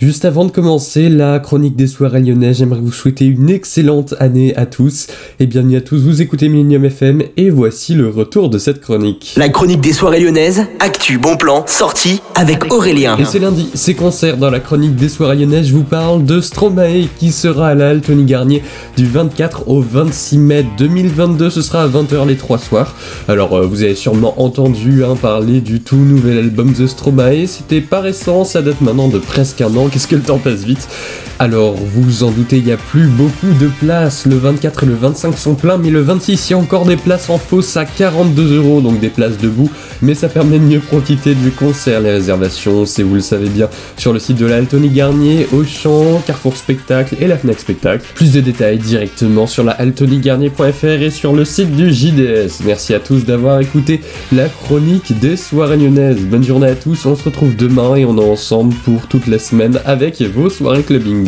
Juste avant de commencer la chronique des soirées lyonnais, j'aimerais vous souhaiter une excellente année à tous et bienvenue à tous, vous écoutez Millennium FM et voici le retour de cette chronique. La chronique des soirées lyonnaises, actu, bon plan, sortie avec Aurélien. Et c'est lundi, c'est concert dans la chronique des soirées lyonnaises, je vous parle de Stromae qui sera à la Halle Tony Garnier du 24 au 26 mai 2022, ce sera à 20h les trois soirs. Alors euh, vous avez sûrement entendu hein, parler du tout nouvel album de Stromae, c'était pas récent, ça date maintenant de presque un an qu'est-ce que le temps passe vite. Alors, vous en doutez, il n'y a plus beaucoup de places. Le 24 et le 25 sont pleins, mais le 26, il y a encore des places en fausse à 42 euros, donc des places debout. Mais ça permet de mieux profiter du concert. Les réservations, c'est, vous le savez bien, sur le site de la Altony Garnier, Auchan, Carrefour Spectacle et la Fnac Spectacle. Plus de détails directement sur la altonygarnier.fr et sur le site du JDS. Merci à tous d'avoir écouté la chronique des soirées lyonnaises. Bonne journée à tous, on se retrouve demain et on est ensemble pour toute la semaine avec vos soirées clubbing.